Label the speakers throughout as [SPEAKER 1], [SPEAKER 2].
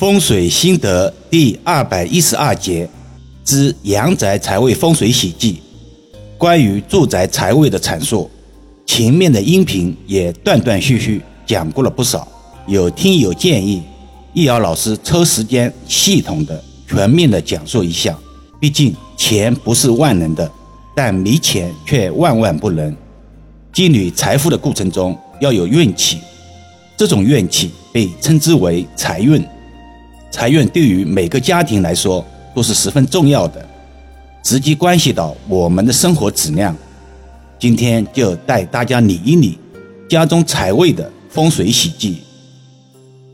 [SPEAKER 1] 风水心得第二百一十二节之阳宅财位风水喜忌。关于住宅财位的阐述，前面的音频也断断续续讲过了不少。有听友建议，易遥老师抽时间系统的、全面的讲述一下。毕竟钱不是万能的，但没钱却万万不能。积累财富的过程中要有运气，这种运气被称之为财运。财运对于每个家庭来说都是十分重要的，直接关系到我们的生活质量。今天就带大家理一理家中财位的风水喜忌。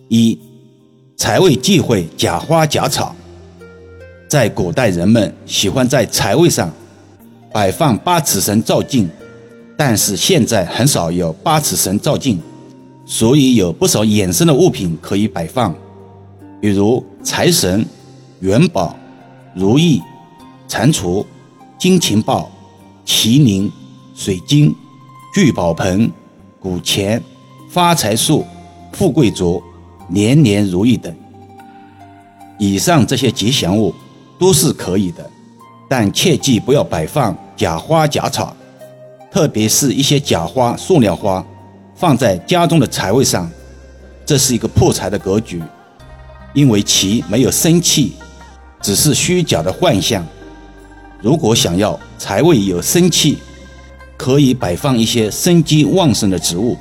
[SPEAKER 1] 一、财位忌讳假花假草。在古代，人们喜欢在财位上摆放八尺神照镜，但是现在很少有八尺神照镜，所以有不少衍生的物品可以摆放。比如财神、元宝、如意、蟾蜍、金钱豹、麒麟、水晶、聚宝盆、古钱、发财树、富贵竹、年年如意等。以上这些吉祥物都是可以的，但切记不要摆放假花假草，特别是一些假花、塑料花放在家中的财位上，这是一个破财的格局。因为其没有生气，只是虚假的幻象。如果想要财位有生气，可以摆放一些生机旺盛的植物，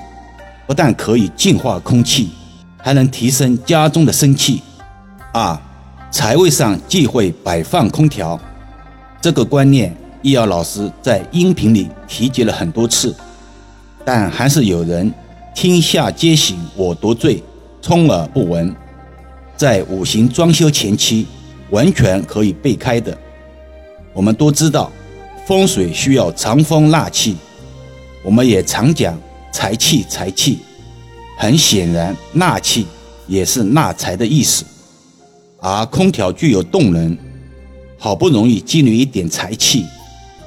[SPEAKER 1] 不但可以净化空气，还能提升家中的生气。二，财位上忌讳摆放空调，这个观念易遥老师在音频里提及了很多次，但还是有人天下皆醒我独醉，充耳不闻。在五行装修前期，完全可以备开的。我们都知道，风水需要藏风纳气，我们也常讲财气财气。很显然，纳气也是纳财的意思。而空调具有动能，好不容易积累一点财气，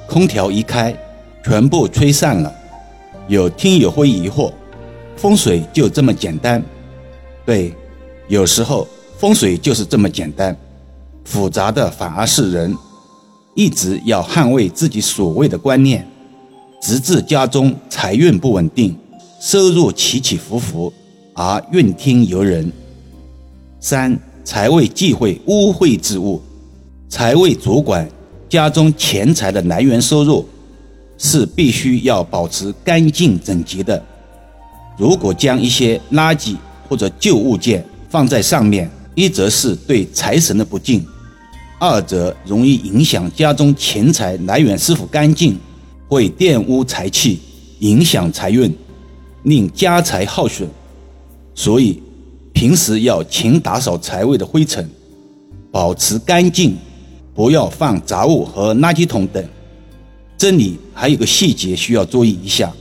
[SPEAKER 1] 空调一开，全部吹散了。有听友会疑惑，风水就这么简单？对，有时候。风水就是这么简单，复杂的反而是人。一直要捍卫自己所谓的观念，直至家中财运不稳定，收入起起伏伏，而怨天尤人。三财位忌讳污秽之物，财位主管家中钱财的来源收入，是必须要保持干净整洁的。如果将一些垃圾或者旧物件放在上面，一则是对财神的不敬，二则容易影响家中钱财来源是否干净，会玷污财气，影响财运，令家财耗损。所以平时要勤打扫财位的灰尘，保持干净，不要放杂物和垃圾桶等。这里还有个细节需要注意一下：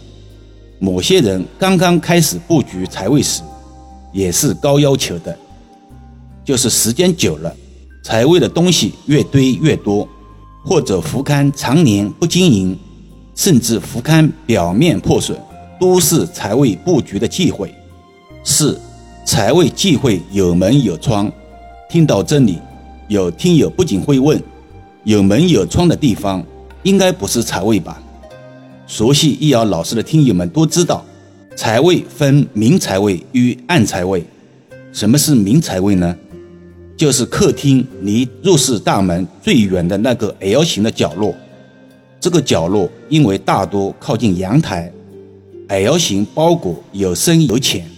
[SPEAKER 1] 某些人刚刚开始布局财位时，也是高要求的。就是时间久了，财位的东西越堆越多，或者福龛常年不经营，甚至福龛表面破损，都是财位布局的忌讳。四，财位忌讳有门有窗。听到这里，有听友不仅会问：有门有窗的地方，应该不是财位吧？熟悉易遥老师的听友们都知道，财位分明财位与暗财位。什么是明财位呢？就是客厅离入室大门最远的那个 L 型的角落，这个角落因为大多靠近阳台，L 型包裹有深有浅，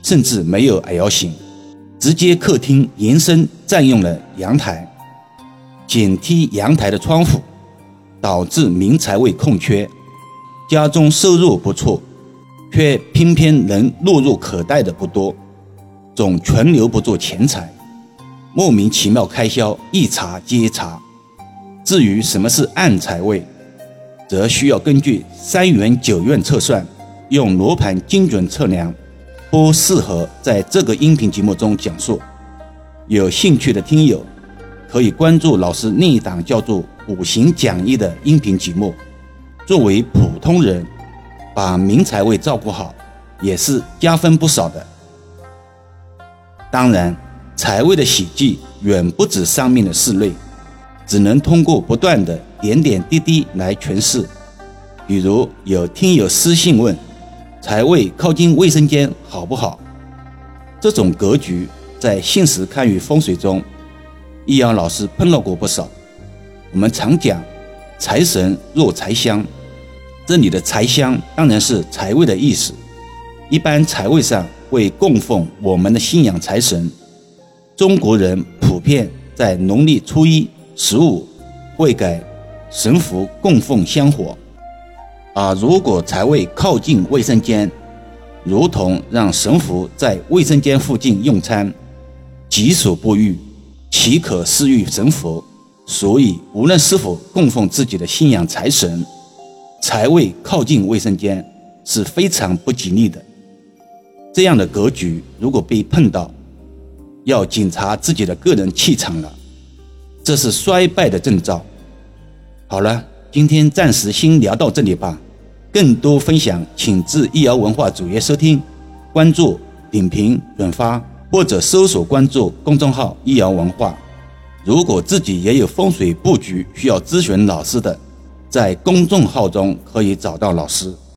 [SPEAKER 1] 甚至没有 L 型，直接客厅延伸占用了阳台，紧贴阳台的窗户，导致明财位空缺，家中收入不错，却偏偏能落入口袋的不多，总存留不住钱财。莫名其妙开销一查接查。至于什么是暗财位，则需要根据三元九运测算，用罗盘精准测量，不适合在这个音频节目中讲述。有兴趣的听友可以关注老师另一档叫做《五行讲义》的音频节目。作为普通人，把明财位照顾好，也是加分不少的。当然。财位的喜忌远不止上面的四类，只能通过不断的点点滴滴来诠释。比如有听友私信问，财位靠近卫生间好不好？这种格局在现实看与风水中，易阳老师碰到过不少。我们常讲财神若财香，这里的财香当然是财位的意思。一般财位上会供奉我们的信仰财神，中国人普遍在农历初一、十五会给神符供奉香火。而如果财位靠近卫生间，如同让神符在卫生间附近用餐，己所不欲，岂可施于神佛？所以，无论是否供奉自己的信仰财神，财位靠近卫生间是非常不吉利的。这样的格局，如果被碰到，要检查自己的个人气场了，这是衰败的征兆。好了，今天暂时先聊到这里吧。更多分享，请至易瑶文化主页收听、关注、点评、转发，或者搜索关注公众号“易瑶文化”。如果自己也有风水布局需要咨询老师的，在公众号中可以找到老师。